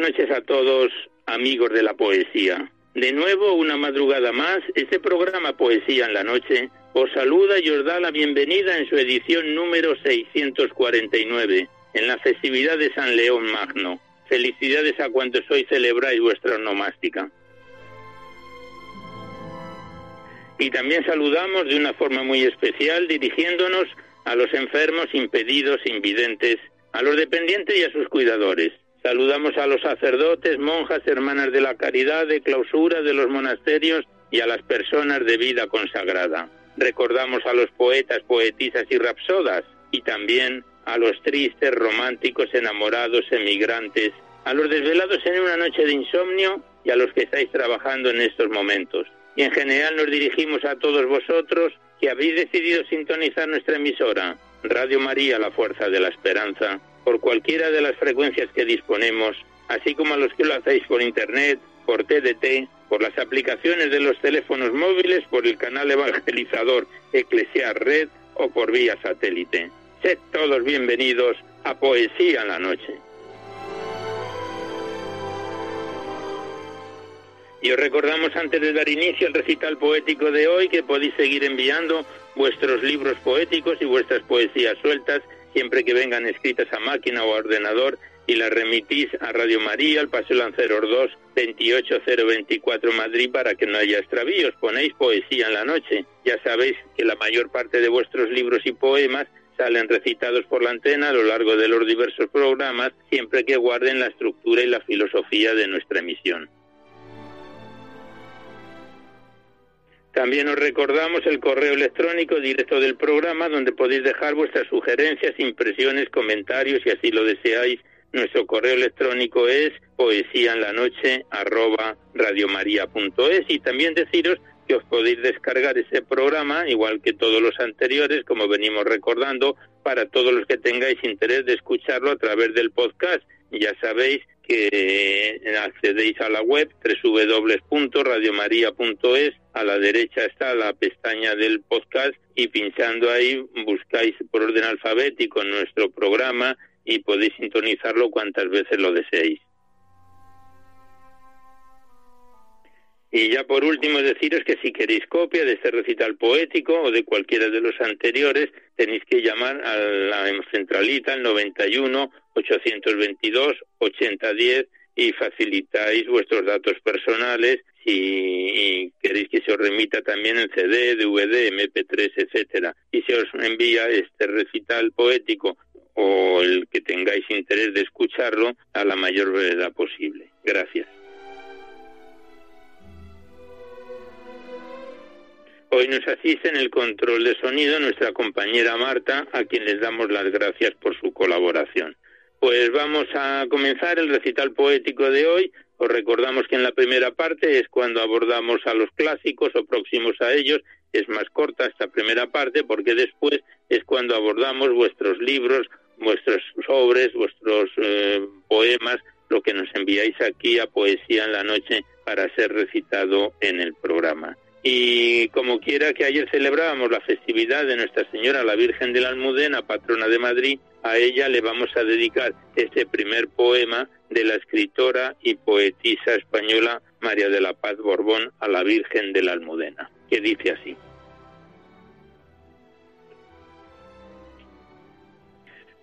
Noches a todos, amigos de la poesía. De nuevo, una madrugada más, este programa Poesía en la Noche os saluda y os da la bienvenida en su edición número 649, en la festividad de San León Magno. Felicidades a cuantos hoy celebráis vuestra onomástica. Y también saludamos de una forma muy especial dirigiéndonos a los enfermos, impedidos, invidentes, a los dependientes y a sus cuidadores. Saludamos a los sacerdotes, monjas, hermanas de la caridad, de clausura de los monasterios y a las personas de vida consagrada. Recordamos a los poetas, poetisas y rapsodas y también a los tristes, románticos, enamorados, emigrantes, a los desvelados en una noche de insomnio y a los que estáis trabajando en estos momentos. Y en general nos dirigimos a todos vosotros que habéis decidido sintonizar nuestra emisora, Radio María, la Fuerza de la Esperanza, por cualquiera de las frecuencias que disponemos, así como a los que lo hacéis por Internet, por TDT, por las aplicaciones de los teléfonos móviles, por el canal evangelizador Eclesiar Red o por vía satélite. Sed todos bienvenidos a Poesía en la Noche. Y os recordamos antes de dar inicio al recital poético de hoy que podéis seguir enviando vuestros libros poéticos y vuestras poesías sueltas siempre que vengan escritas a máquina o a ordenador y las remitís a Radio María, al Paseo Lanceros 2, 28024 Madrid para que no haya extravíos. Ponéis poesía en la noche. Ya sabéis que la mayor parte de vuestros libros y poemas salen recitados por la antena a lo largo de los diversos programas, siempre que guarden la estructura y la filosofía de nuestra emisión. También os recordamos el correo electrónico directo del programa donde podéis dejar vuestras sugerencias, impresiones, comentarios si así lo deseáis. Nuestro correo electrónico es poesía en la noche arroba y también deciros que os podéis descargar ese programa, igual que todos los anteriores, como venimos recordando, para todos los que tengáis interés de escucharlo a través del podcast. Ya sabéis que accedéis a la web www.radiomaria.es, a la derecha está la pestaña del podcast y pinchando ahí buscáis por orden alfabético nuestro programa y podéis sintonizarlo cuantas veces lo deseéis. Y ya por último deciros que si queréis copia de este recital poético o de cualquiera de los anteriores, tenéis que llamar a la centralita al 91 822 8010 y facilitáis vuestros datos personales si queréis que se os remita también el CD, DVD, MP3, etcétera. Y se os envía este recital poético o el que tengáis interés de escucharlo a la mayor brevedad posible. Gracias. Hoy nos asiste en el control de sonido nuestra compañera Marta, a quien les damos las gracias por su colaboración. Pues vamos a comenzar el recital poético de hoy. Os recordamos que en la primera parte es cuando abordamos a los clásicos o próximos a ellos. Es más corta esta primera parte porque después es cuando abordamos vuestros libros, vuestros sobres, vuestros eh, poemas, lo que nos enviáis aquí a Poesía en la Noche para ser recitado en el programa. Y como quiera que ayer celebrábamos la festividad de Nuestra Señora la Virgen de la Almudena, patrona de Madrid, a ella le vamos a dedicar este primer poema de la escritora y poetisa española María de la Paz Borbón a la Virgen de la Almudena, que dice así.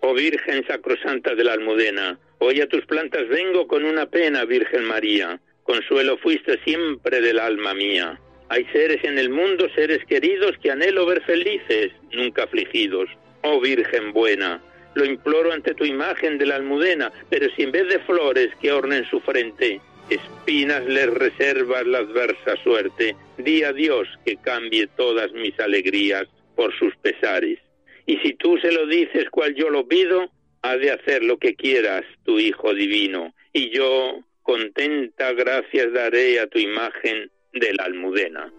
Oh Virgen Sacrosanta de la Almudena, hoy a tus plantas vengo con una pena, Virgen María, consuelo fuiste siempre del alma mía hay seres en el mundo, seres queridos, que anhelo ver felices, nunca afligidos. Oh Virgen buena, lo imploro ante tu imagen de la almudena, pero si en vez de flores que ornen su frente, espinas les reservas la adversa suerte, di a Dios que cambie todas mis alegrías por sus pesares. Y si tú se lo dices cual yo lo pido, ha de hacer lo que quieras, tu Hijo Divino, y yo, contenta, gracias daré a tu imagen de la almudena.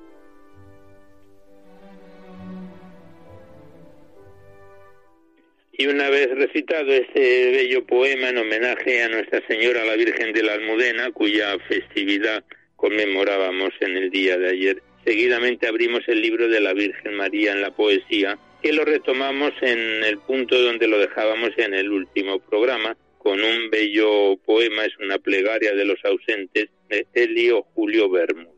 Y una vez recitado este bello poema en homenaje a Nuestra Señora la Virgen de la Almudena, cuya festividad conmemorábamos en el día de ayer, seguidamente abrimos el libro de la Virgen María en la poesía, que lo retomamos en el punto donde lo dejábamos en el último programa, con un bello poema, es una plegaria de los ausentes de Elio Julio Bermúdez.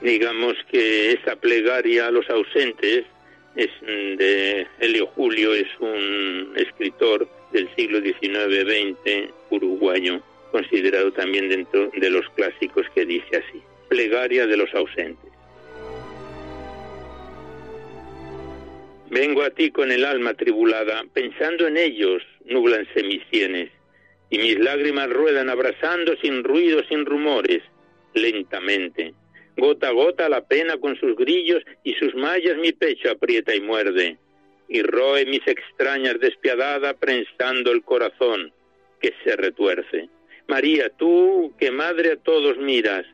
Digamos que esa plegaria a los ausentes es de Helio Julio, es un escritor del siglo XIX-XX uruguayo, considerado también dentro de los clásicos que dice así, plegaria de los ausentes. Vengo a ti con el alma tribulada, pensando en ellos, nublanse mis sienes, y mis lágrimas ruedan abrazando sin ruido, sin rumores, lentamente Gota a gota la pena con sus grillos y sus mallas mi pecho aprieta y muerde. Y roe mis extrañas despiadada prensando el corazón que se retuerce. María, tú que madre a todos miras,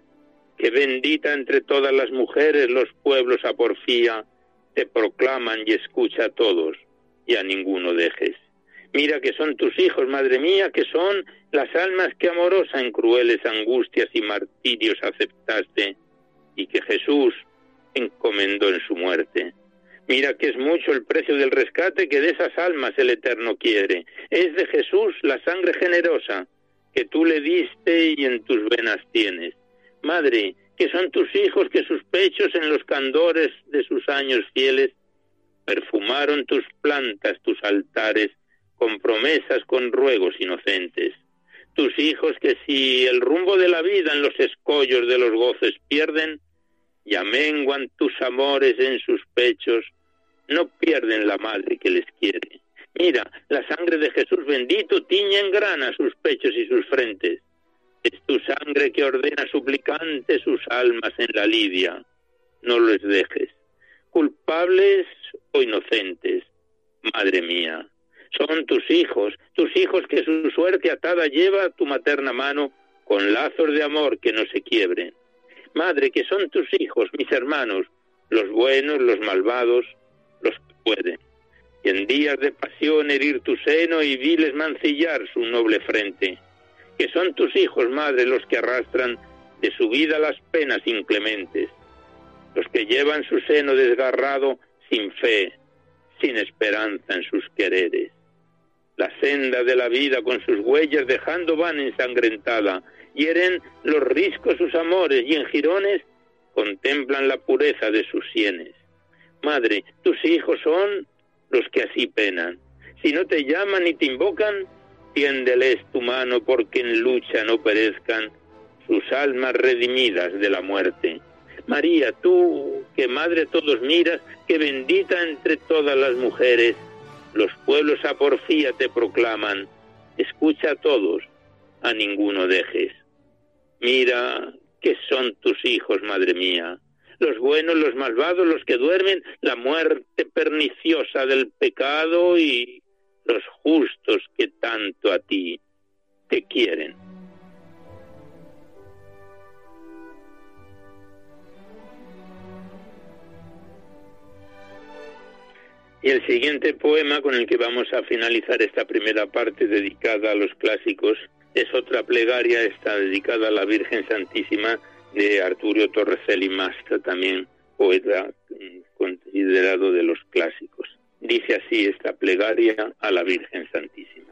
que bendita entre todas las mujeres los pueblos a porfía, te proclaman y escucha a todos y a ninguno dejes. Mira que son tus hijos, madre mía, que son las almas que amorosa en crueles angustias y martirios aceptaste y que Jesús encomendó en su muerte. Mira que es mucho el precio del rescate que de esas almas el Eterno quiere. Es de Jesús la sangre generosa que tú le diste y en tus venas tienes. Madre, que son tus hijos que sus pechos en los candores de sus años fieles perfumaron tus plantas, tus altares, con promesas, con ruegos inocentes tus hijos que si el rumbo de la vida en los escollos de los goces pierden, y amenguan tus amores en sus pechos, no pierden la madre que les quiere. Mira, la sangre de Jesús bendito tiñe en grana sus pechos y sus frentes. Es tu sangre que ordena suplicante sus almas en la lidia. No los dejes, culpables o inocentes. Madre mía, son tus hijos, tus hijos que su suerte atada lleva a tu materna mano con lazos de amor que no se quiebren. Madre, que son tus hijos, mis hermanos, los buenos, los malvados, los que pueden. Y en días de pasión herir tu seno y viles mancillar su noble frente. Que son tus hijos, madre, los que arrastran de su vida las penas inclementes. Los que llevan su seno desgarrado sin fe, sin esperanza en sus quereres la senda de la vida con sus huellas dejando van ensangrentada, hieren los riscos sus amores y en jirones contemplan la pureza de sus sienes. Madre, tus hijos son los que así penan. Si no te llaman y te invocan, tiéndeles tu mano porque en lucha no perezcan sus almas redimidas de la muerte. María, tú que madre todos miras, que bendita entre todas las mujeres, los pueblos a porfía te proclaman, escucha a todos, a ninguno dejes. Mira que son tus hijos, madre mía, los buenos, los malvados, los que duermen, la muerte perniciosa del pecado y los justos que tanto a ti te quieren. Y el siguiente poema con el que vamos a finalizar esta primera parte dedicada a los clásicos es otra plegaria, está dedicada a la Virgen Santísima de Arturo Torreceli Masca, también poeta mm, considerado de los clásicos. Dice así esta plegaria a la Virgen Santísima.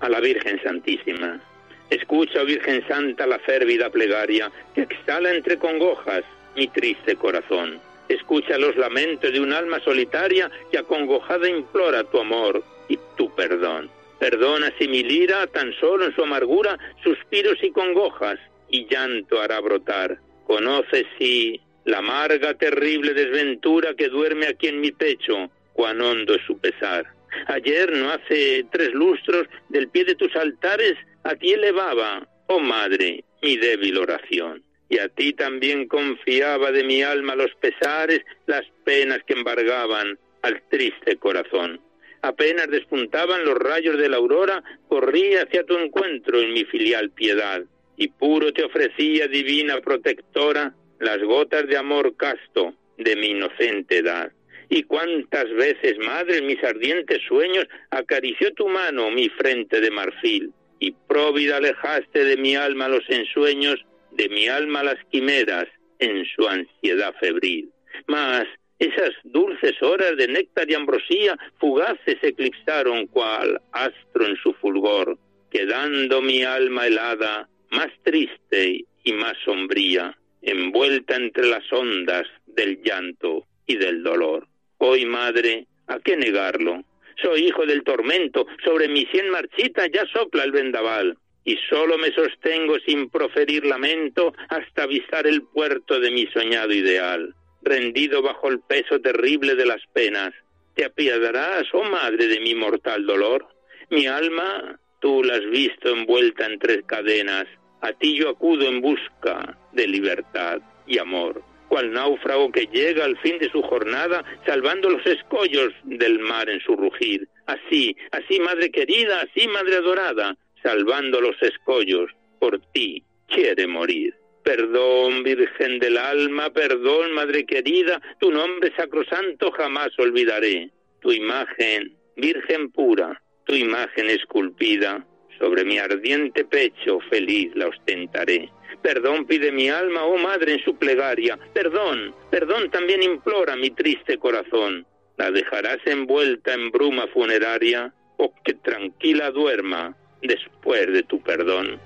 A la Virgen Santísima, Escucha, Virgen Santa, la férvida plegaria que exhala entre congojas mi triste corazón. Escucha los lamentos de un alma solitaria que acongojada implora tu amor y tu perdón. Perdona si mi lira, tan solo en su amargura, suspiros y congojas, y llanto hará brotar. Conoce si la amarga, terrible desventura que duerme aquí en mi pecho, cuán hondo es su pesar. Ayer, no hace tres lustros, del pie de tus altares a ti elevaba, oh Madre, mi débil oración. Y a ti también confiaba de mi alma los pesares, las penas que embargaban al triste corazón. Apenas despuntaban los rayos de la aurora, corría hacia tu encuentro en mi filial piedad, y puro te ofrecía, divina protectora, las gotas de amor casto de mi inocente edad. Y cuántas veces, madre, en mis ardientes sueños acarició tu mano mi frente de marfil, y próvida alejaste de mi alma los ensueños, de mi alma las quimeras en su ansiedad febril. Mas esas dulces horas de néctar y ambrosía fugaces eclipsaron cual astro en su fulgor, quedando mi alma helada, más triste y más sombría, envuelta entre las ondas del llanto y del dolor. Hoy, madre, ¿a qué negarlo? Soy hijo del tormento, sobre mi sien marchita ya sopla el vendaval, y solo me sostengo sin proferir lamento hasta avisar el puerto de mi soñado ideal rendido bajo el peso terrible de las penas. ¿Te apiadarás, oh madre, de mi mortal dolor? Mi alma, tú la has visto envuelta en tres cadenas. A ti yo acudo en busca de libertad y amor. Cual náufrago que llega al fin de su jornada, salvando los escollos del mar en su rugir. Así, así, madre querida, así, madre adorada, salvando los escollos, por ti quiere morir. Perdón, Virgen del alma, perdón, Madre querida, tu nombre sacrosanto jamás olvidaré. Tu imagen, Virgen pura, tu imagen esculpida, sobre mi ardiente pecho feliz la ostentaré. Perdón pide mi alma, oh Madre, en su plegaria. Perdón, perdón también implora mi triste corazón. ¿La dejarás envuelta en bruma funeraria o que tranquila duerma después de tu perdón?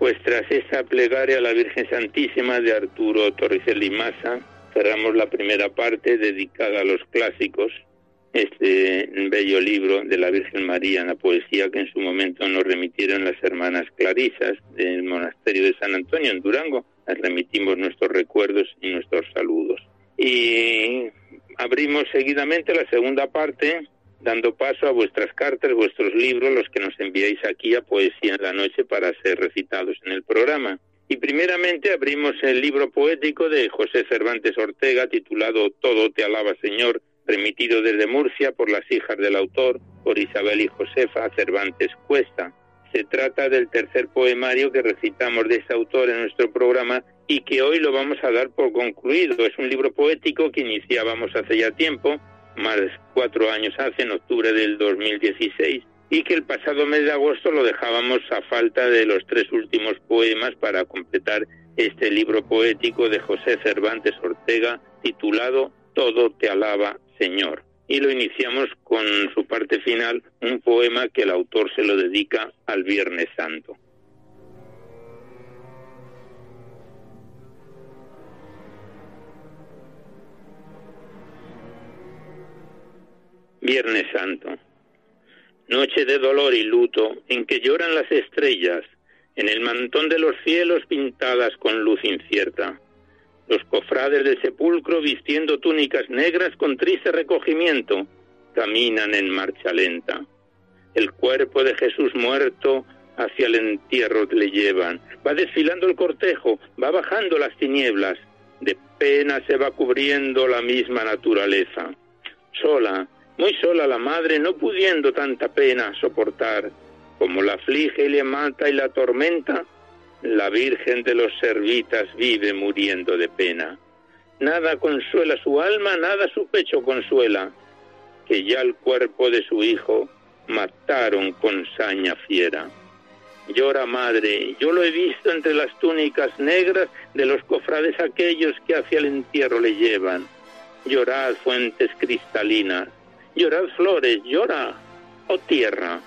Pues tras esa plegaria a la Virgen Santísima de Arturo Torres de Limaza, cerramos la primera parte dedicada a los clásicos, este bello libro de la Virgen María en la poesía que en su momento nos remitieron las hermanas Clarisas del monasterio de San Antonio en Durango. Las remitimos nuestros recuerdos y nuestros saludos. Y abrimos seguidamente la segunda parte dando paso a vuestras cartas, vuestros libros, los que nos enviáis aquí a Poesía en la Noche para ser recitados en el programa. Y primeramente abrimos el libro poético de José Cervantes Ortega titulado Todo te alaba Señor, remitido desde Murcia por las hijas del autor, por Isabel y Josefa Cervantes Cuesta. Se trata del tercer poemario que recitamos de ese autor en nuestro programa y que hoy lo vamos a dar por concluido. Es un libro poético que iniciábamos hace ya tiempo más cuatro años hace, en octubre del 2016, y que el pasado mes de agosto lo dejábamos a falta de los tres últimos poemas para completar este libro poético de José Cervantes Ortega titulado Todo te alaba, Señor. Y lo iniciamos con su parte final, un poema que el autor se lo dedica al Viernes Santo. Viernes Santo. Noche de dolor y luto en que lloran las estrellas, en el mantón de los cielos pintadas con luz incierta. Los cofrades del sepulcro vistiendo túnicas negras con triste recogimiento caminan en marcha lenta. El cuerpo de Jesús muerto hacia el entierro le llevan. Va desfilando el cortejo, va bajando las tinieblas. De pena se va cubriendo la misma naturaleza. Sola, muy sola la madre, no pudiendo tanta pena soportar, como la aflige y le mata y la tormenta, la Virgen de los Servitas vive muriendo de pena. Nada consuela su alma, nada su pecho consuela, que ya el cuerpo de su hijo mataron con saña fiera. Llora madre, yo lo he visto entre las túnicas negras de los cofrades aquellos que hacia el entierro le llevan. Llorad fuentes cristalinas, Llorad flores, llora, oh tierra.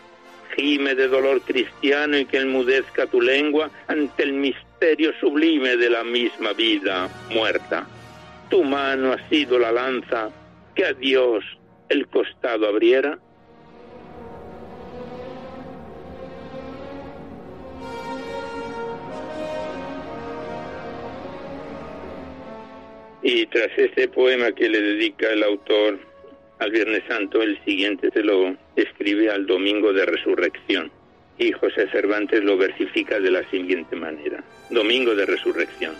Gime de dolor cristiano y que enmudezca tu lengua ante el misterio sublime de la misma vida muerta. Tu mano ha sido la lanza que a Dios el costado abriera. Y tras este poema que le dedica el autor al Viernes Santo, el siguiente se lo escribe al Domingo de Resurrección. Y José Cervantes lo versifica de la siguiente manera. Domingo de Resurrección.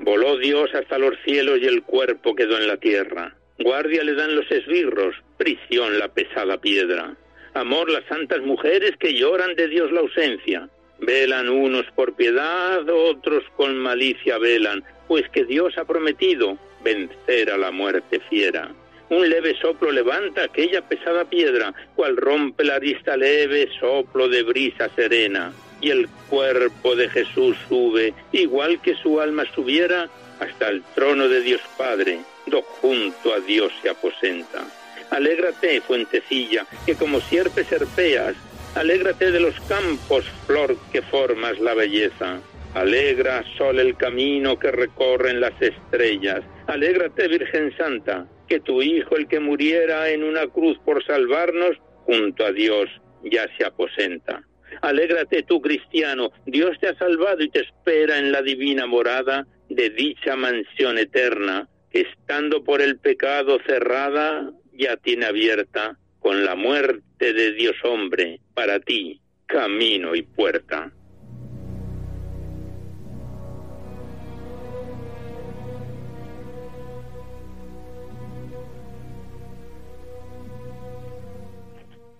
Voló Dios hasta los cielos y el cuerpo quedó en la tierra. Guardia le dan los esbirros, prisión la pesada piedra. Amor las santas mujeres que lloran de Dios la ausencia. Velan unos por piedad, otros con malicia velan, pues que Dios ha prometido vencer a la muerte fiera. Un leve soplo levanta aquella pesada piedra, cual rompe la arista leve soplo de brisa serena. Y el cuerpo de Jesús sube, igual que su alma subiera, hasta el trono de Dios Padre, do junto a Dios se aposenta. Alégrate, fuentecilla, que como sierpe serpeas, alégrate de los campos, flor que formas la belleza. Alegra, sol, el camino que recorren las estrellas. Alégrate, Virgen Santa, que tu Hijo, el que muriera en una cruz por salvarnos, junto a Dios ya se aposenta. Alégrate tú, cristiano, Dios te ha salvado y te espera en la divina morada de dicha mansión eterna, que estando por el pecado cerrada, ya tiene abierta con la muerte de Dios hombre para ti camino y puerta.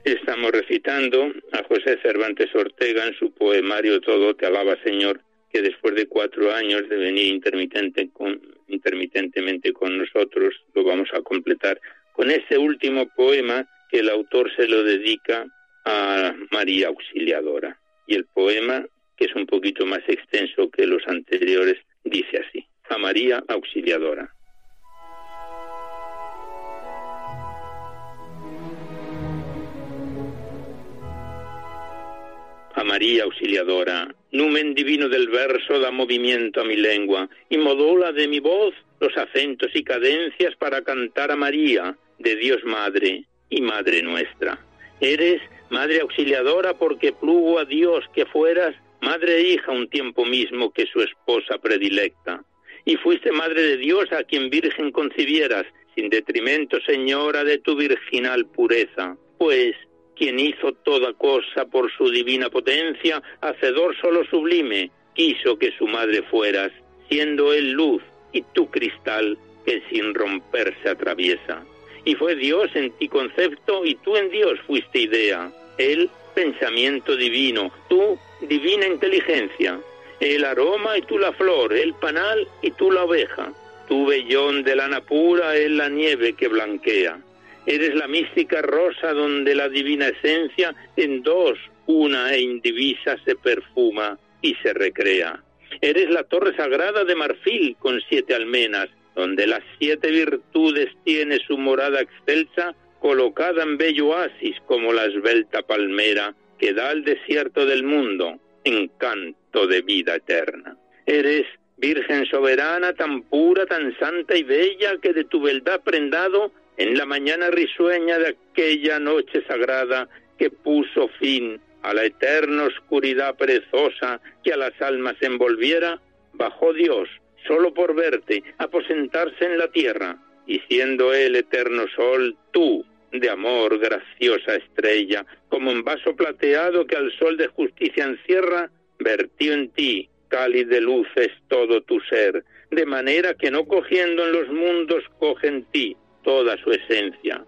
Estamos recitando a José Cervantes Ortega en su poemario Todo te alaba Señor, que después de cuatro años de venir intermitente con, intermitentemente con nosotros, lo vamos a completar con ese último poema que el autor se lo dedica a María Auxiliadora. Y el poema, que es un poquito más extenso que los anteriores, dice así, a María Auxiliadora. A María Auxiliadora, numen divino del verso da movimiento a mi lengua y modula de mi voz los acentos y cadencias para cantar a María, de Dios Madre y Madre nuestra. Eres Madre auxiliadora porque plugo a Dios que fueras Madre e hija un tiempo mismo que su esposa predilecta. Y fuiste Madre de Dios a quien Virgen concibieras, sin detrimento, Señora, de tu virginal pureza. Pues, quien hizo toda cosa por su divina potencia, hacedor solo sublime, quiso que su madre fueras, siendo él luz y tú cristal que sin romperse atraviesa y fue Dios en ti concepto y tú en Dios fuiste idea. Él, pensamiento divino, tú, divina inteligencia. El aroma y tú la flor, el panal y tú la oveja. Tú, vellón de lana pura, él la nieve que blanquea. Eres la mística rosa donde la divina esencia en dos, una e indivisa, se perfuma y se recrea. Eres la torre sagrada de marfil con siete almenas, donde las siete virtudes tiene su morada excelsa, colocada en bello oasis como la esbelta palmera que da al desierto del mundo encanto de vida eterna. Eres Virgen soberana, tan pura, tan santa y bella, que de tu beldad prendado, en la mañana risueña de aquella noche sagrada que puso fin a la eterna oscuridad perezosa que a las almas envolviera, bajó Dios solo por verte, aposentarse en la tierra, y siendo el eterno sol, tú, de amor, graciosa estrella, como un vaso plateado que al sol de justicia encierra, vertió en ti, cáliz de luces, todo tu ser, de manera que no cogiendo en los mundos, coge en ti toda su esencia.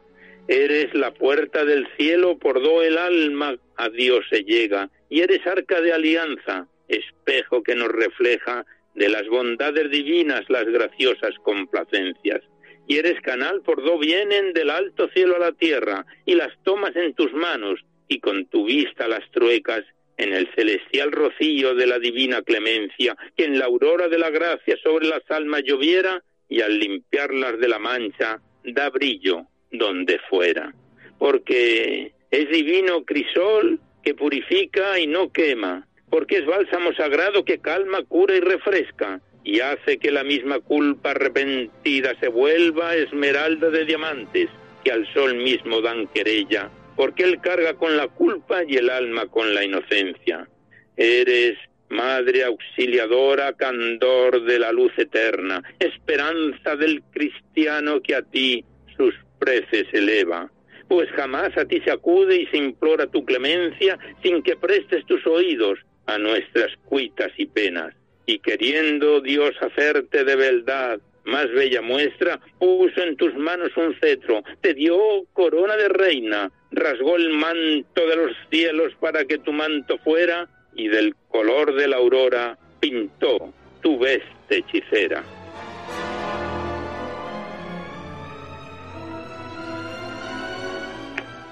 Eres la puerta del cielo, por do el alma a Dios se llega, y eres arca de alianza, espejo que nos refleja de las bondades divinas las graciosas complacencias. Y eres canal por do vienen del alto cielo a la tierra, y las tomas en tus manos, y con tu vista las truecas en el celestial rocío de la divina clemencia, que en la aurora de la gracia sobre las almas lloviera, y al limpiarlas de la mancha, da brillo donde fuera. Porque es divino crisol que purifica y no quema, porque es bálsamo sagrado que calma, cura y refresca, y hace que la misma culpa arrepentida se vuelva esmeralda de diamantes, que al sol mismo dan querella, porque él carga con la culpa y el alma con la inocencia. Eres Madre auxiliadora, candor de la luz eterna, esperanza del cristiano que a ti sus preces eleva. Pues jamás a ti se acude y se implora tu clemencia sin que prestes tus oídos a nuestras cuitas y penas. Y queriendo Dios hacerte de verdad más bella muestra, puso en tus manos un cetro, te dio corona de reina, rasgó el manto de los cielos para que tu manto fuera, y del color de la aurora pintó tu veste hechicera.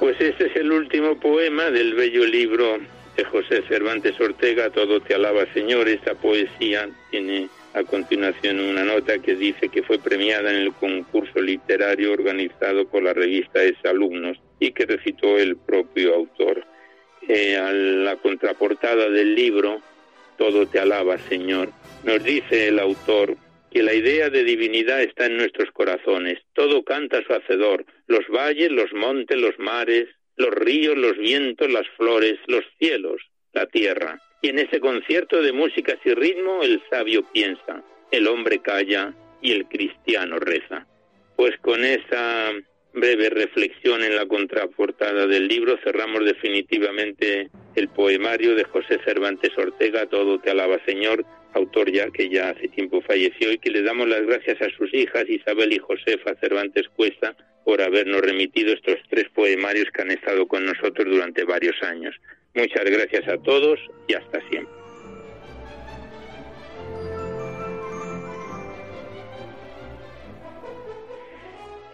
Pues este es el último poema del bello libro de José Cervantes Ortega, Todo te alaba Señor. Esta poesía tiene a continuación una nota que dice que fue premiada en el concurso literario organizado por la revista Es Alumnos y que recitó el propio autor. Eh, a la contraportada del libro, Todo te alaba, Señor, nos dice el autor que la idea de divinidad está en nuestros corazones. Todo canta a su hacedor, los valles, los montes, los mares, los ríos, los vientos, las flores, los cielos, la tierra. Y en ese concierto de músicas y ritmo el sabio piensa, el hombre calla y el cristiano reza. Pues con esa breve reflexión en la contraportada del libro cerramos definitivamente el poemario de José Cervantes Ortega, Todo te alaba Señor, autor ya que ya hace tiempo falleció y que le damos las gracias a sus hijas Isabel y Josefa Cervantes Cuesta por habernos remitido estos tres poemarios que han estado con nosotros durante varios años. Muchas gracias a todos y hasta siempre.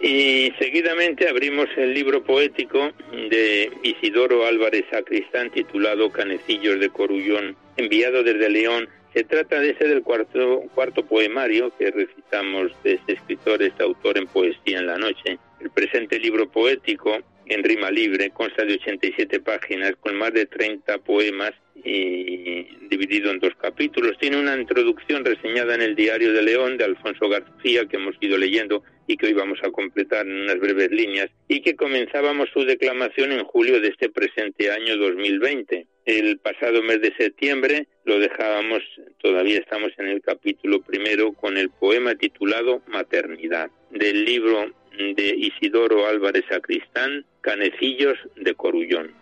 Y seguidamente abrimos el libro poético de Isidoro Álvarez Sacristán titulado Canecillos de Corullón, enviado desde León. Se trata de ese del cuarto, cuarto poemario que recitamos de este escritor, este autor en Poesía en la Noche. El presente libro poético en rima libre, consta de 87 páginas con más de 30 poemas dividido en dos capítulos. Tiene una introducción reseñada en el Diario de León de Alfonso García que hemos ido leyendo y que hoy vamos a completar en unas breves líneas y que comenzábamos su declamación en julio de este presente año 2020. El pasado mes de septiembre lo dejábamos, todavía estamos en el capítulo primero con el poema titulado Maternidad del libro de Isidoro Álvarez Sacristán, Canecillos de Corullón.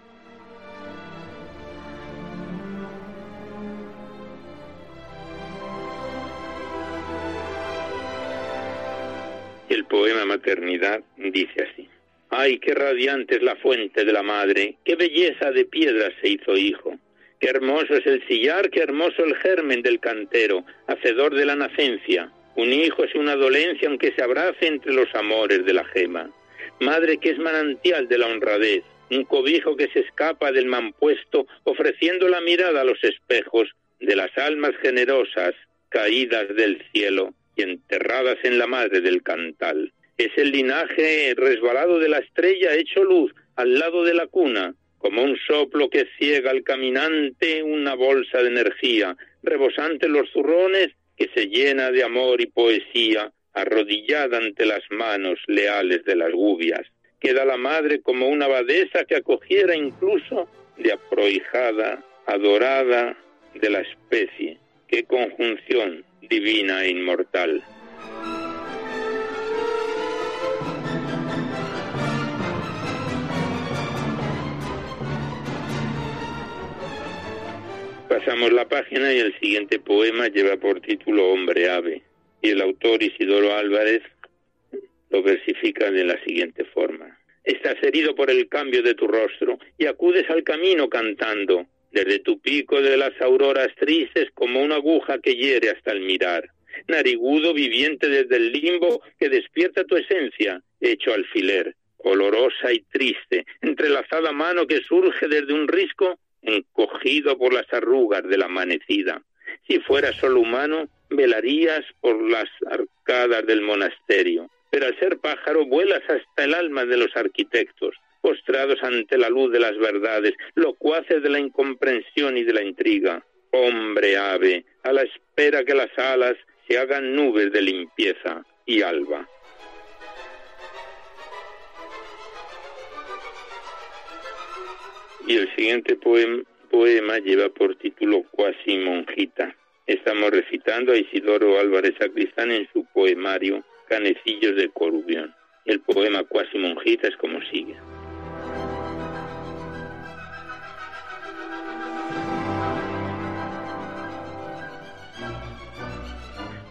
El poema Maternidad dice así. Ay, qué radiante es la fuente de la madre, qué belleza de piedras se hizo hijo. Qué hermoso es el sillar, qué hermoso el germen del cantero, hacedor de la nacencia. Un hijo es una dolencia aunque se abrace entre los amores de la gema. Madre que es manantial de la honradez, un cobijo que se escapa del mampuesto ofreciendo la mirada a los espejos de las almas generosas caídas del cielo y enterradas en la madre del cantal. Es el linaje resbalado de la estrella hecho luz al lado de la cuna, como un soplo que ciega al caminante una bolsa de energía, rebosante los zurrones que se llena de amor y poesía, arrodillada ante las manos leales de las gubias. Queda la madre como una abadesa que acogiera incluso de aprohijada, adorada de la especie. Qué conjunción divina e inmortal. Pasamos la página y el siguiente poema lleva por título Hombre Ave y el autor Isidoro Álvarez lo versifica de la siguiente forma. Estás herido por el cambio de tu rostro y acudes al camino cantando, desde tu pico de las auroras tristes como una aguja que hiere hasta el mirar. Narigudo viviente desde el limbo que despierta tu esencia, hecho alfiler, olorosa y triste, entrelazada mano que surge desde un risco encogido por las arrugas de la amanecida. Si fueras solo humano, velarías por las arcadas del monasterio, pero al ser pájaro vuelas hasta el alma de los arquitectos, postrados ante la luz de las verdades, locuaces de la incomprensión y de la intriga. Hombre ave, a la espera que las alas se hagan nubes de limpieza y alba. Y el siguiente poema lleva por título Cuasi Monjita. Estamos recitando a Isidoro Álvarez Sacristán en su poemario Canecillos de Corubión. El poema Cuasi Monjita es como sigue.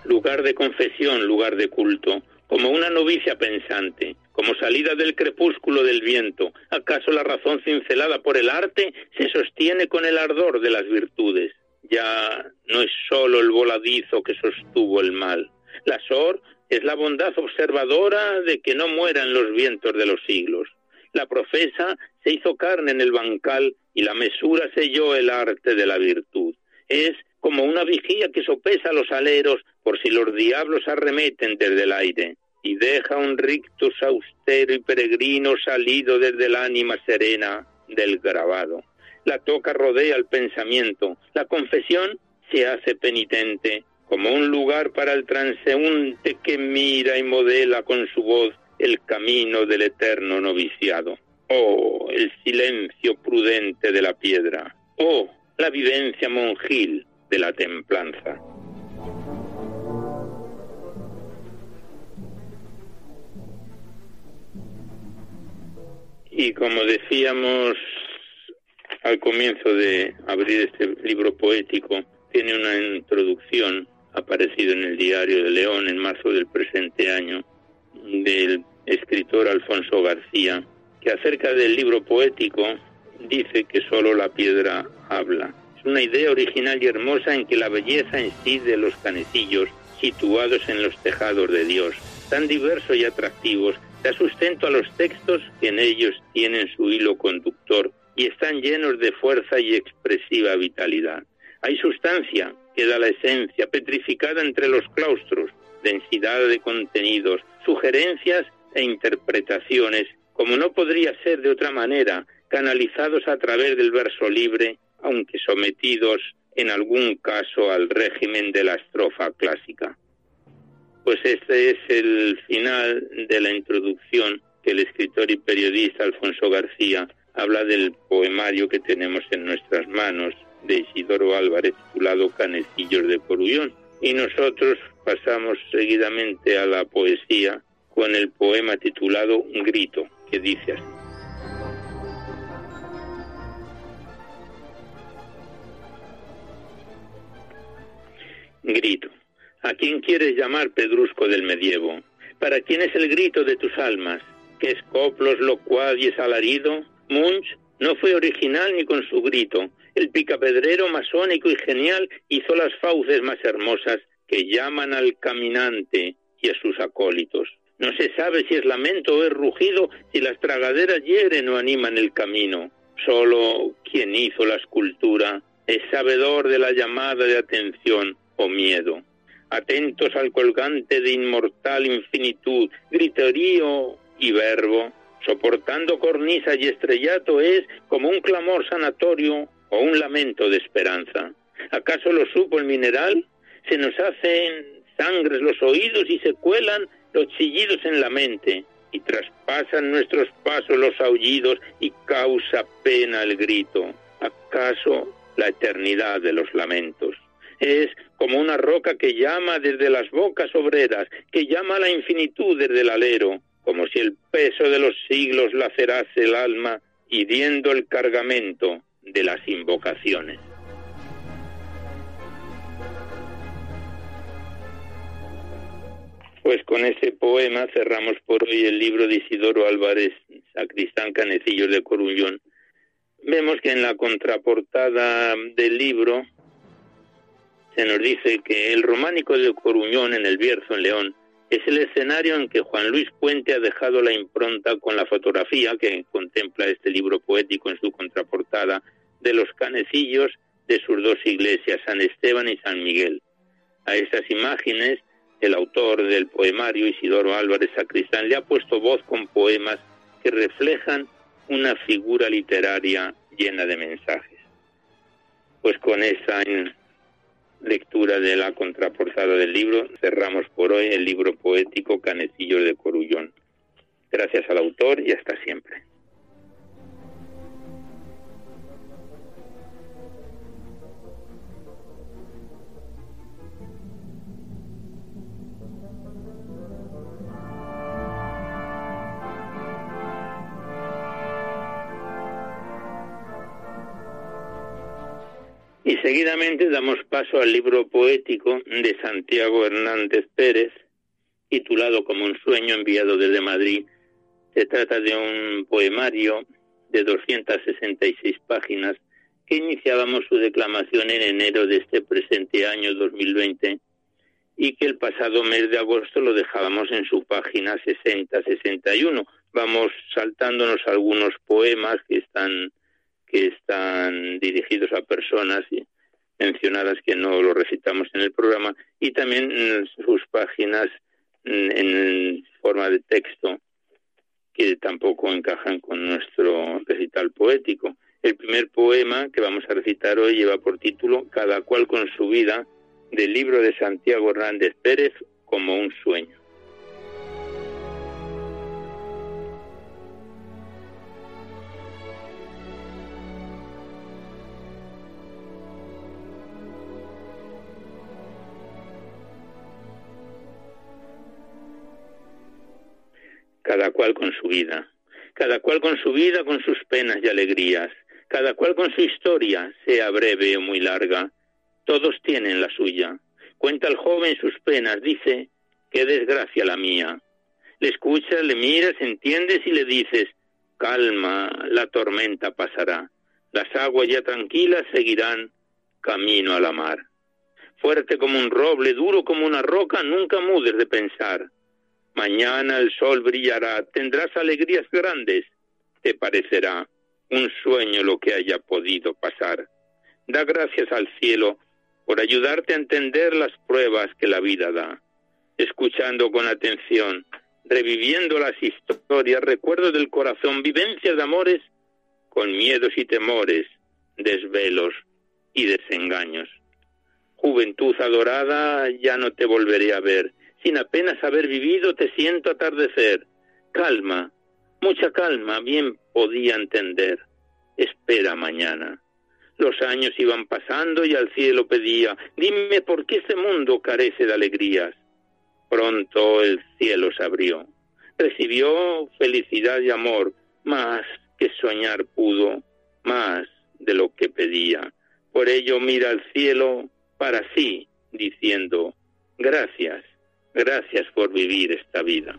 Lugar de confesión, lugar de culto, como una novicia pensante, como salida del crepúsculo del viento, ¿acaso la razón cincelada por el arte se sostiene con el ardor de las virtudes? Ya no es sólo el voladizo que sostuvo el mal. La sor es la bondad observadora de que no mueran los vientos de los siglos. La profesa se hizo carne en el bancal y la mesura selló el arte de la virtud. Es como una vigía que sopesa los aleros por si los diablos arremeten desde el aire y deja un rictus austero y peregrino salido desde el ánima serena del grabado. La toca rodea el pensamiento, la confesión se hace penitente, como un lugar para el transeúnte que mira y modela con su voz el camino del eterno noviciado. Oh, el silencio prudente de la piedra. Oh, la vivencia monjil de la templanza. Y como decíamos al comienzo de abrir este libro poético, tiene una introducción aparecido en el diario de León en marzo del presente año del escritor Alfonso García, que acerca del libro poético dice que solo la piedra habla. Es una idea original y hermosa en que la belleza en sí de los canecillos situados en los tejados de Dios, tan diversos y atractivos, da sustento a los textos que en ellos tienen su hilo conductor y están llenos de fuerza y expresiva vitalidad. Hay sustancia que da la esencia, petrificada entre los claustros, densidad de contenidos, sugerencias e interpretaciones, como no podría ser de otra manera, canalizados a través del verso libre, aunque sometidos en algún caso al régimen de la estrofa clásica. Pues este es el final de la introducción que el escritor y periodista Alfonso García habla del poemario que tenemos en nuestras manos de Isidoro Álvarez titulado Canecillos de Corullón. Y nosotros pasamos seguidamente a la poesía con el poema titulado Grito, que dice así. Grito. ¿A quién quieres llamar pedrusco del medievo? ¿Para quién es el grito de tus almas? ¿Qué es coplos, locuaz y alarido? Munch no fue original ni con su grito. El picapedrero masónico y genial hizo las fauces más hermosas que llaman al caminante y a sus acólitos. No se sabe si es lamento o es rugido, si las tragaderas hieren o animan el camino. Solo quien hizo la escultura es sabedor de la llamada de atención o miedo atentos al colgante de inmortal infinitud, griterío y verbo, soportando cornisa y estrellato es como un clamor sanatorio o un lamento de esperanza. ¿Acaso lo supo el mineral? Se nos hacen sangres los oídos y se cuelan los chillidos en la mente y traspasan nuestros pasos los aullidos y causa pena el grito. ¿Acaso la eternidad de los lamentos? Es como una roca que llama desde las bocas obreras, que llama a la infinitud desde el alero, como si el peso de los siglos lacerase el alma, hiriendo el cargamento de las invocaciones. Pues con ese poema cerramos por hoy el libro de Isidoro Álvarez, Sacristán Canecillos de Corullón. Vemos que en la contraportada del libro se nos dice que el románico de Coruñón en el Bierzo, en León, es el escenario en que Juan Luis Puente ha dejado la impronta con la fotografía que contempla este libro poético en su contraportada de los canecillos de sus dos iglesias, San Esteban y San Miguel. A estas imágenes, el autor del poemario, Isidoro Álvarez Sacristán, le ha puesto voz con poemas que reflejan una figura literaria llena de mensajes. Pues con esa lectura de la contraportada del libro, cerramos por hoy el libro poético Canecillos de Corullón. Gracias al autor y hasta siempre. Seguidamente damos paso al libro poético de Santiago Hernández Pérez, titulado como un sueño enviado desde Madrid. Se trata de un poemario de 266 páginas que iniciábamos su declamación en enero de este presente año 2020 y que el pasado mes de agosto lo dejábamos en su página 60-61. Vamos saltándonos algunos poemas que están que están dirigidos a personas mencionadas que no lo recitamos en el programa y también sus páginas en forma de texto que tampoco encajan con nuestro recital poético. El primer poema que vamos a recitar hoy lleva por título Cada cual con su vida del libro de Santiago Hernández Pérez como un sueño. Cada cual con su vida, cada cual con su vida, con sus penas y alegrías, cada cual con su historia, sea breve o muy larga, todos tienen la suya. Cuenta el joven sus penas, dice, qué desgracia la mía. Le escuchas, le miras, entiendes y le dices, calma, la tormenta pasará, las aguas ya tranquilas seguirán camino a la mar. Fuerte como un roble, duro como una roca, nunca mudes de pensar. Mañana el sol brillará, tendrás alegrías grandes, te parecerá un sueño lo que haya podido pasar. Da gracias al cielo por ayudarte a entender las pruebas que la vida da. Escuchando con atención, reviviendo las historias, recuerdos del corazón, vivencias de amores, con miedos y temores, desvelos y desengaños. Juventud adorada, ya no te volveré a ver sin apenas haber vivido te siento atardecer. Calma, mucha calma, bien podía entender. Espera mañana. Los años iban pasando y al cielo pedía, dime por qué este mundo carece de alegrías. Pronto el cielo se abrió. Recibió felicidad y amor, más que soñar pudo, más de lo que pedía. Por ello mira al cielo para sí, diciendo, gracias, Gracias por vivir esta vida.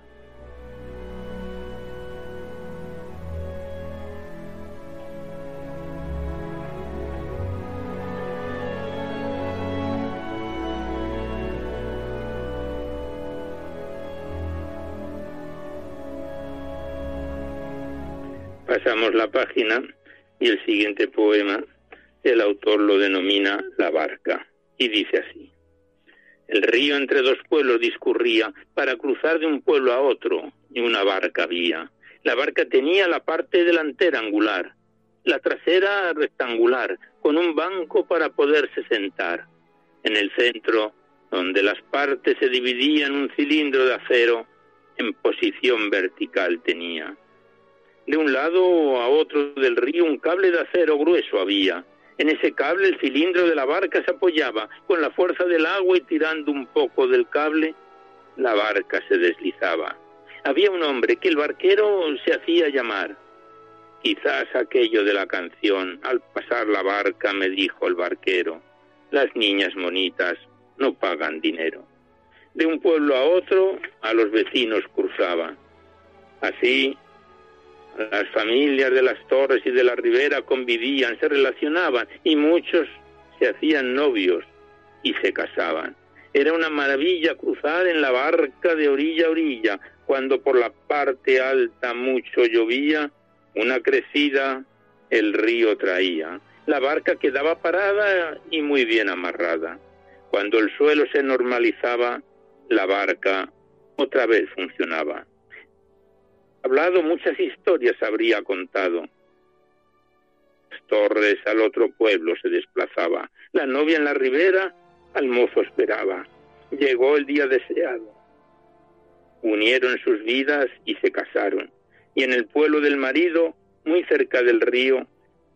Pasamos la página y el siguiente poema, el autor lo denomina La barca y dice así. El río entre dos pueblos discurría para cruzar de un pueblo a otro, y una barca había. La barca tenía la parte delantera angular, la trasera rectangular, con un banco para poderse sentar. En el centro, donde las partes se dividían, un cilindro de acero en posición vertical tenía. De un lado a otro del río un cable de acero grueso había, en ese cable el cilindro de la barca se apoyaba con la fuerza del agua y tirando un poco del cable, la barca se deslizaba. Había un hombre que el barquero se hacía llamar. Quizás aquello de la canción, al pasar la barca me dijo el barquero, las niñas monitas no pagan dinero. De un pueblo a otro, a los vecinos cruzaba. Así las familias de las torres y de la ribera convivían, se relacionaban y muchos se hacían novios y se casaban. Era una maravilla cruzar en la barca de orilla a orilla, cuando por la parte alta mucho llovía, una crecida el río traía. La barca quedaba parada y muy bien amarrada. Cuando el suelo se normalizaba, la barca otra vez funcionaba hablado, muchas historias habría contado. Torres al otro pueblo se desplazaba. La novia en la ribera al mozo esperaba. Llegó el día deseado. Unieron sus vidas y se casaron. Y en el pueblo del marido, muy cerca del río,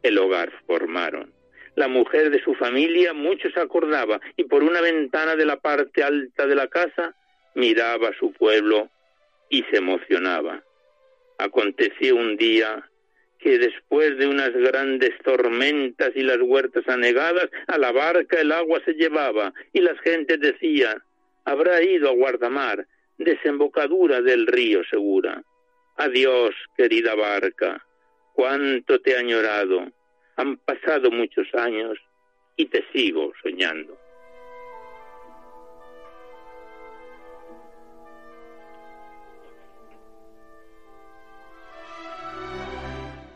el hogar formaron. La mujer de su familia mucho se acordaba y por una ventana de la parte alta de la casa miraba su pueblo y se emocionaba aconteció un día que después de unas grandes tormentas y las huertas anegadas, a la barca el agua se llevaba y las gentes decían, habrá ido a guardamar, desembocadura del río segura. Adiós, querida barca, cuánto te he añorado. Han pasado muchos años y te sigo soñando.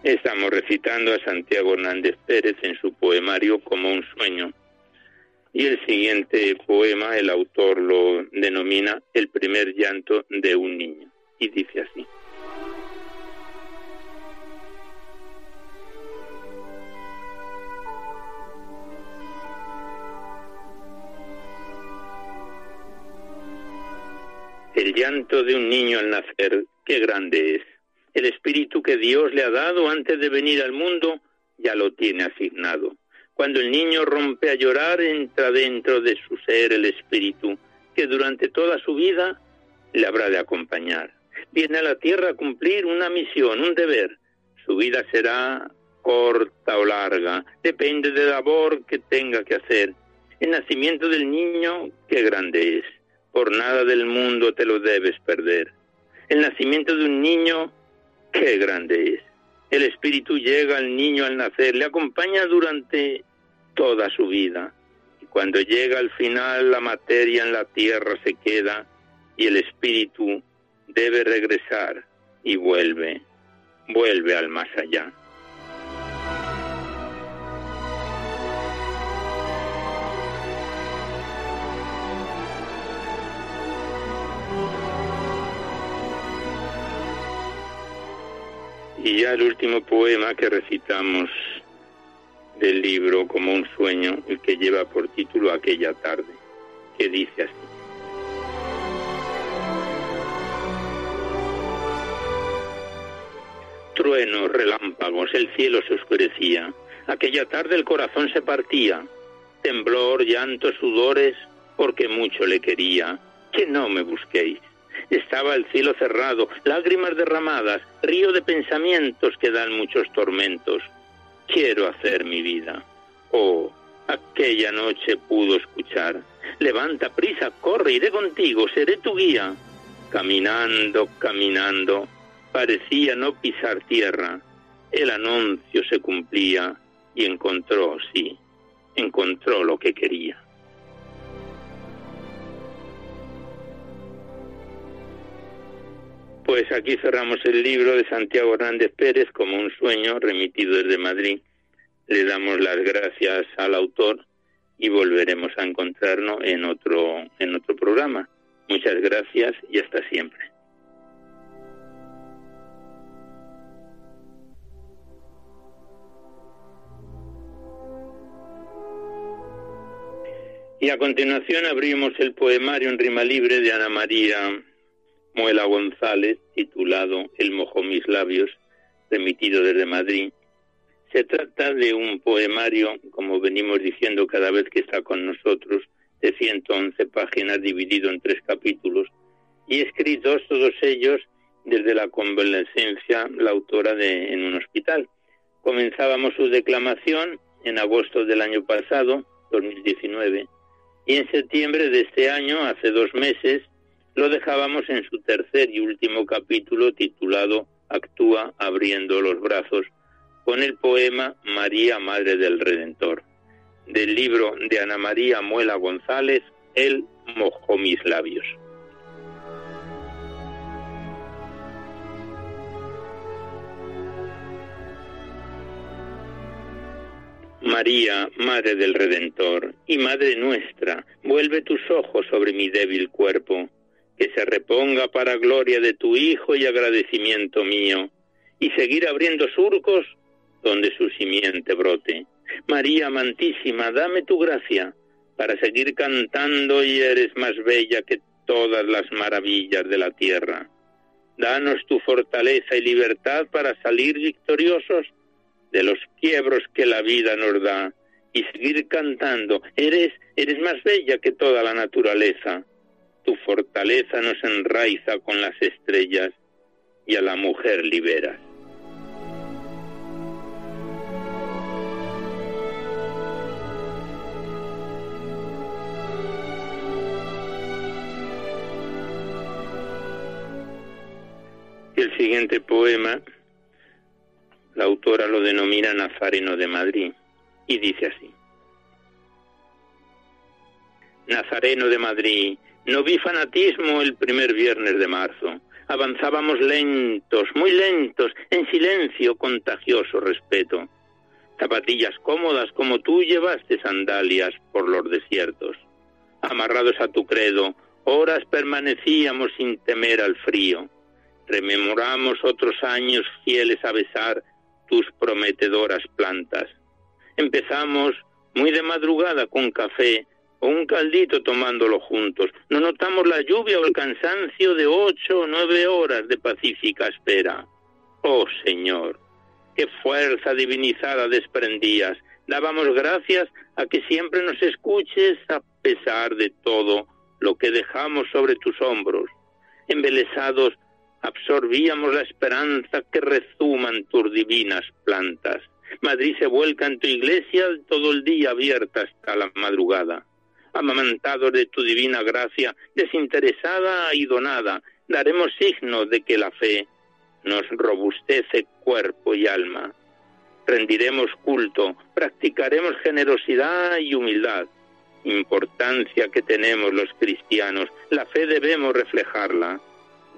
Estamos recitando a Santiago Hernández Pérez en su poemario Como un sueño. Y el siguiente poema el autor lo denomina El primer llanto de un niño. Y dice así. El llanto de un niño al nacer, qué grande es el espíritu que Dios le ha dado antes de venir al mundo ya lo tiene asignado. Cuando el niño rompe a llorar, entra dentro de su ser el espíritu que durante toda su vida le habrá de acompañar. Viene a la tierra a cumplir una misión, un deber. Su vida será corta o larga, depende de la labor que tenga que hacer. El nacimiento del niño, qué grande es. Por nada del mundo te lo debes perder. El nacimiento de un niño Qué grande es. El espíritu llega al niño al nacer, le acompaña durante toda su vida. Y cuando llega al final, la materia en la tierra se queda y el espíritu debe regresar y vuelve, vuelve al más allá. Y ya el último poema que recitamos del libro como un sueño, el que lleva por título Aquella tarde, que dice así. Truenos, relámpagos, el cielo se oscurecía. Aquella tarde el corazón se partía. Temblor, llanto, sudores, porque mucho le quería. Que no me busquéis estaba el cielo cerrado, lágrimas derramadas, río de pensamientos que dan muchos tormentos. Quiero hacer mi vida. Oh, aquella noche pudo escuchar. Levanta prisa, corre, iré contigo, seré tu guía. Caminando, caminando, parecía no pisar tierra. El anuncio se cumplía y encontró, sí, encontró lo que quería. Pues aquí cerramos el libro de Santiago Hernández Pérez como un sueño remitido desde Madrid. Le damos las gracias al autor y volveremos a encontrarnos en otro en otro programa. Muchas gracias y hasta siempre. Y a continuación abrimos el poemario en rima libre de Ana María Muela González, titulado El mojó mis labios, remitido desde Madrid. Se trata de un poemario, como venimos diciendo cada vez que está con nosotros, de 111 páginas dividido en tres capítulos y escritos todos ellos desde la convalescencia, la autora de En un hospital. Comenzábamos su declamación en agosto del año pasado, 2019, y en septiembre de este año, hace dos meses, lo dejábamos en su tercer y último capítulo titulado Actúa abriendo los brazos, con el poema María, Madre del Redentor, del libro de Ana María Muela González, Él mojó mis labios. María, Madre del Redentor, y Madre nuestra, vuelve tus ojos sobre mi débil cuerpo, que se reponga para gloria de tu Hijo y agradecimiento mío, y seguir abriendo surcos donde su simiente brote. María amantísima, dame tu gracia para seguir cantando y eres más bella que todas las maravillas de la tierra. Danos tu fortaleza y libertad para salir victoriosos de los quiebros que la vida nos da y seguir cantando. Eres, eres más bella que toda la naturaleza tu fortaleza nos enraiza con las estrellas y a la mujer liberas. Y el siguiente poema, la autora lo denomina Nazareno de Madrid y dice así. Nazareno de Madrid, no vi fanatismo el primer viernes de marzo. Avanzábamos lentos, muy lentos, en silencio, contagioso respeto. Zapatillas cómodas como tú llevaste sandalias por los desiertos. Amarrados a tu credo, horas permanecíamos sin temer al frío. Rememoramos otros años fieles a besar tus prometedoras plantas. Empezamos muy de madrugada con café un caldito tomándolo juntos. No notamos la lluvia o el cansancio de ocho o nueve horas de pacífica espera. Oh Señor, qué fuerza divinizada desprendías. Dábamos gracias a que siempre nos escuches a pesar de todo lo que dejamos sobre tus hombros. Embelesados, absorbíamos la esperanza que rezuman tus divinas plantas. Madrid se vuelca en tu iglesia todo el día abierta hasta la madrugada. Amamantados de tu divina gracia, desinteresada y donada, daremos signo de que la fe nos robustece cuerpo y alma. Rendiremos culto, practicaremos generosidad y humildad. Importancia que tenemos los cristianos, la fe debemos reflejarla.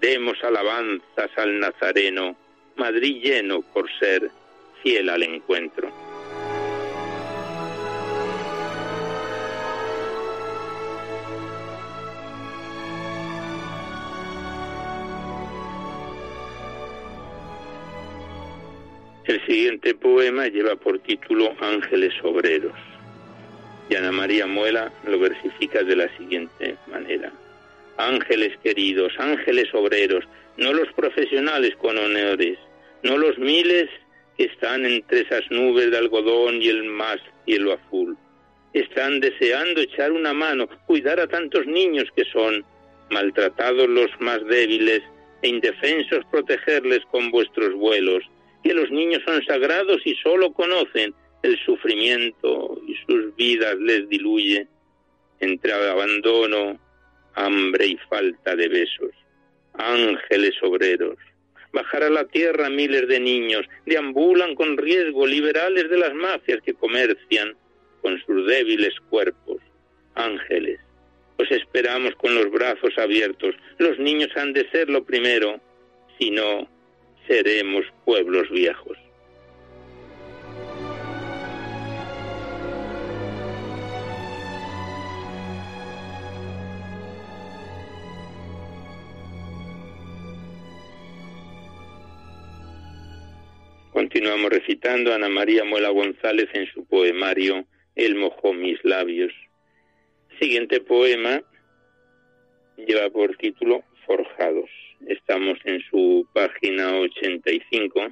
Demos alabanzas al Nazareno, Madrid lleno por ser fiel al encuentro. El siguiente poema lleva por título Ángeles Obreros. Y Ana María Muela lo versifica de la siguiente manera. Ángeles queridos, ángeles obreros, no los profesionales con honores, no los miles que están entre esas nubes de algodón y el más cielo azul. Están deseando echar una mano, cuidar a tantos niños que son maltratados los más débiles e indefensos, protegerles con vuestros vuelos que los niños son sagrados y solo conocen el sufrimiento y sus vidas les diluye entre abandono, hambre y falta de besos. Ángeles obreros, bajar a la tierra miles de niños, deambulan con riesgo liberales de las mafias que comercian con sus débiles cuerpos. Ángeles, os esperamos con los brazos abiertos. Los niños han de ser lo primero, si no, seremos pueblos viejos. Continuamos recitando a Ana María Muela González en su poemario Él mojó mis labios. Siguiente poema lleva por título Forjados. Estamos en su página 85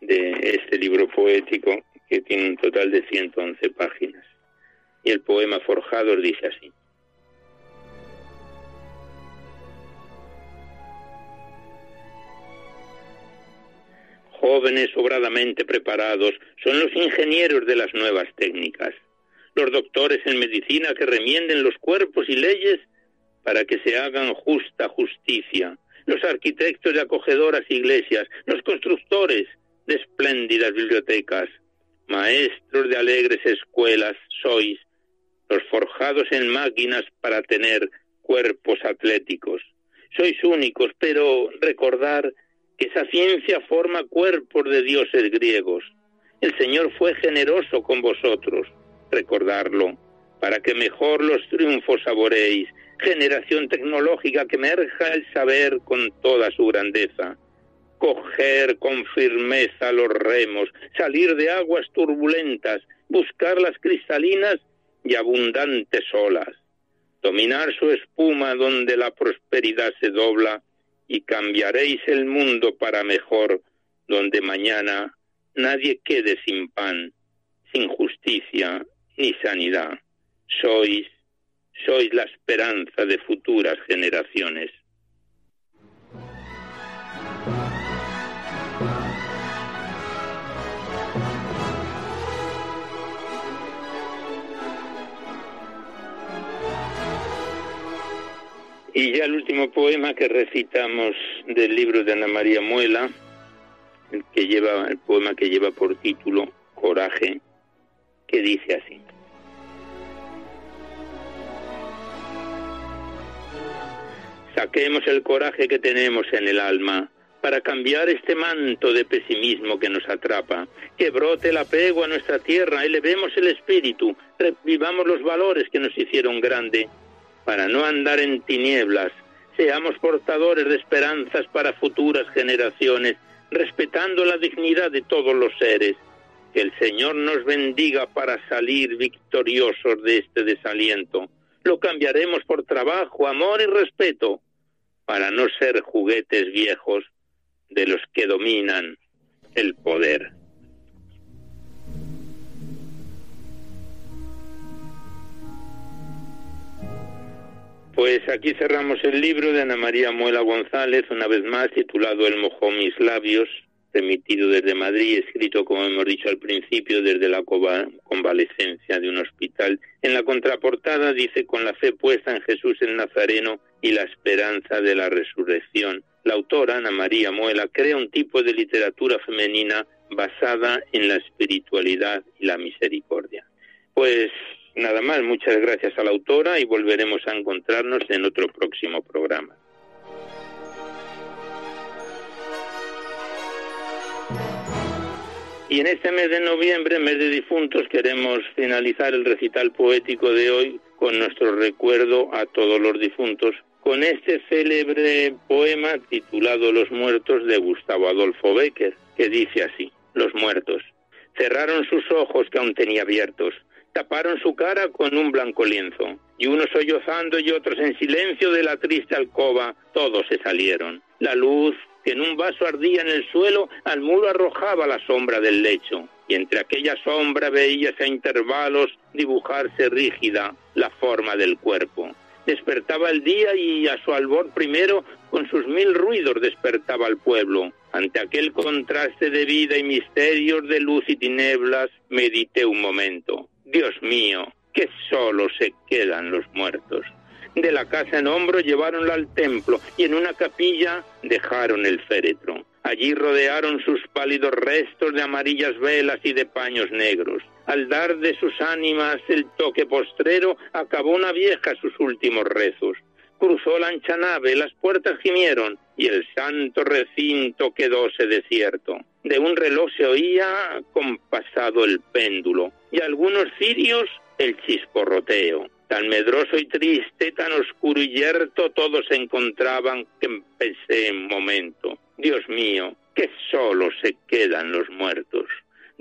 de este libro poético que tiene un total de 111 páginas. Y el poema Forjados dice así. Jóvenes sobradamente preparados son los ingenieros de las nuevas técnicas, los doctores en medicina que remienden los cuerpos y leyes para que se hagan justa justicia, los arquitectos de acogedoras iglesias, los constructores de espléndidas bibliotecas, maestros de alegres escuelas sois, los forjados en máquinas para tener cuerpos atléticos. Sois únicos, pero recordar que esa ciencia forma cuerpos de dioses griegos. El Señor fue generoso con vosotros, recordarlo, para que mejor los triunfos saboreéis generación tecnológica que emerja el saber con toda su grandeza, coger con firmeza los remos, salir de aguas turbulentas, buscar las cristalinas y abundantes olas, dominar su espuma donde la prosperidad se dobla y cambiaréis el mundo para mejor, donde mañana nadie quede sin pan, sin justicia ni sanidad. Sois sois la esperanza de futuras generaciones. Y ya el último poema que recitamos del libro de Ana María Muela, el que lleva el poema que lleva por título Coraje, que dice así. Saquemos el coraje que tenemos en el alma para cambiar este manto de pesimismo que nos atrapa, que brote el apego a nuestra tierra, elevemos el espíritu, revivamos los valores que nos hicieron grande, para no andar en tinieblas, seamos portadores de esperanzas para futuras generaciones, respetando la dignidad de todos los seres. Que el Señor nos bendiga para salir victoriosos de este desaliento. Lo cambiaremos por trabajo, amor y respeto, para no ser juguetes viejos de los que dominan el poder. Pues aquí cerramos el libro de Ana María Muela González, una vez más titulado El mojó mis labios, remitido desde Madrid, escrito, como hemos dicho al principio, desde la convalecencia de un hospital. En la contraportada dice, con la fe puesta en Jesús el Nazareno y la esperanza de la resurrección. La autora, Ana María Muela, crea un tipo de literatura femenina basada en la espiritualidad y la misericordia. Pues nada más, muchas gracias a la autora y volveremos a encontrarnos en otro próximo programa. Y en este mes de noviembre, mes de difuntos, queremos finalizar el recital poético de hoy con nuestro recuerdo a todos los difuntos, con este célebre poema titulado Los muertos de Gustavo Adolfo Becker, que dice así, Los muertos. Cerraron sus ojos que aún tenía abiertos, taparon su cara con un blanco lienzo, y unos sollozando y otros en silencio de la triste alcoba, todos se salieron. La luz que en un vaso ardía en el suelo, al muro arrojaba la sombra del lecho, y entre aquella sombra veíase a intervalos dibujarse rígida la forma del cuerpo. Despertaba el día y a su albor primero con sus mil ruidos despertaba al pueblo. Ante aquel contraste de vida y misterios de luz y tinieblas, medité un momento. Dios mío, que solo se quedan los muertos de la casa en hombro lleváronla al templo y en una capilla dejaron el féretro. Allí rodearon sus pálidos restos de amarillas velas y de paños negros. Al dar de sus ánimas el toque postrero, acabó una vieja sus últimos rezos. Cruzó la ancha nave, las puertas gimieron y el santo recinto quedóse desierto. De un reloj se oía compasado el péndulo y algunos cirios el chisporroteo. Tan medroso y triste, tan oscuro y yerto, todos se encontraban que empecé en momento. Dios mío, que solo se quedan los muertos.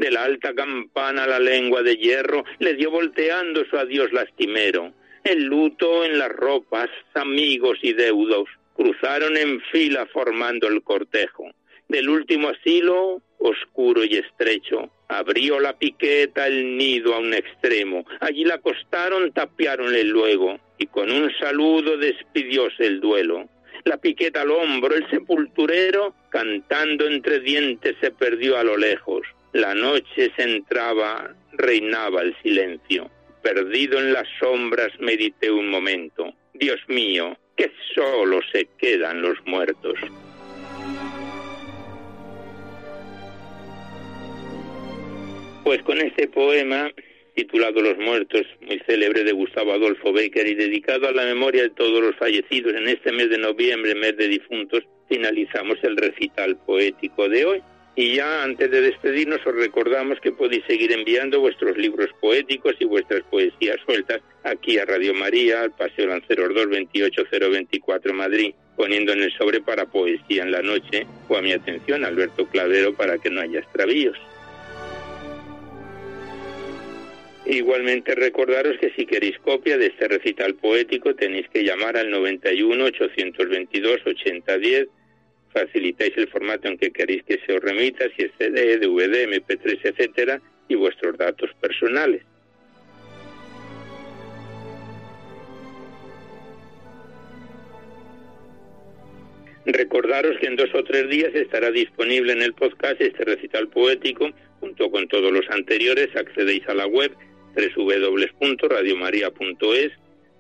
De la alta campana la lengua de hierro le dio volteando su adiós lastimero. El luto en las ropas, amigos y deudos, cruzaron en fila formando el cortejo. Del último asilo, oscuro y estrecho, Abrió la piqueta el nido a un extremo. Allí la acostaron, tapiáronle luego, y con un saludo despidióse el duelo. La piqueta al hombro, el sepulturero, cantando entre dientes, se perdió a lo lejos. La noche se entraba, reinaba el silencio. Perdido en las sombras, medité un momento. Dios mío, que solo se quedan los muertos. Pues con este poema titulado Los Muertos, muy célebre de Gustavo Adolfo Becker y dedicado a la memoria de todos los fallecidos en este mes de noviembre, mes de difuntos, finalizamos el recital poético de hoy. Y ya antes de despedirnos os recordamos que podéis seguir enviando vuestros libros poéticos y vuestras poesías sueltas aquí a Radio María, al Paseo Lanceros 2 28024 Madrid, poniendo en el sobre para poesía en la noche o a mi atención Alberto Clavero para que no haya extravíos. Igualmente recordaros que si queréis copia de este recital poético tenéis que llamar al 91 822 8010. Facilitáis el formato en que queréis que se os remita, si es CD, DVD, MP3, etcétera, y vuestros datos personales. Recordaros que en dos o tres días estará disponible en el podcast este recital poético junto con todos los anteriores. Accedéis a la web www.radiomaria.es.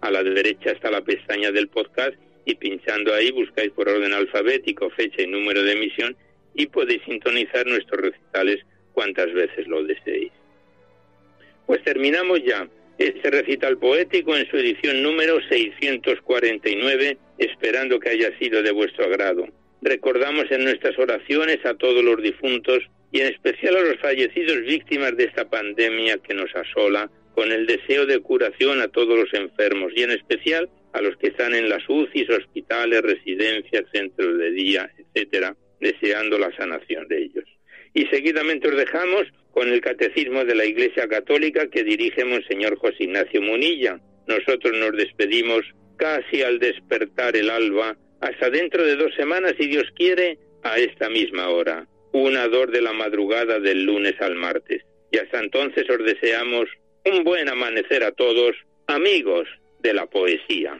A la derecha está la pestaña del podcast y pinchando ahí buscáis por orden alfabético fecha y número de emisión y podéis sintonizar nuestros recitales cuantas veces lo deseéis. Pues terminamos ya este recital poético en su edición número 649, esperando que haya sido de vuestro agrado. Recordamos en nuestras oraciones a todos los difuntos y en especial a los fallecidos víctimas de esta pandemia que nos asola, con el deseo de curación a todos los enfermos y en especial a los que están en las UCIs, hospitales, residencias, centros de día, etcétera, deseando la sanación de ellos. Y seguidamente os dejamos con el Catecismo de la Iglesia Católica que dirige Monseñor José Ignacio Munilla. Nosotros nos despedimos casi al despertar el alba, hasta dentro de dos semanas, si Dios quiere, a esta misma hora, una dor de la madrugada del lunes al martes. Y hasta entonces os deseamos un buen amanecer a todos, amigos de la poesía.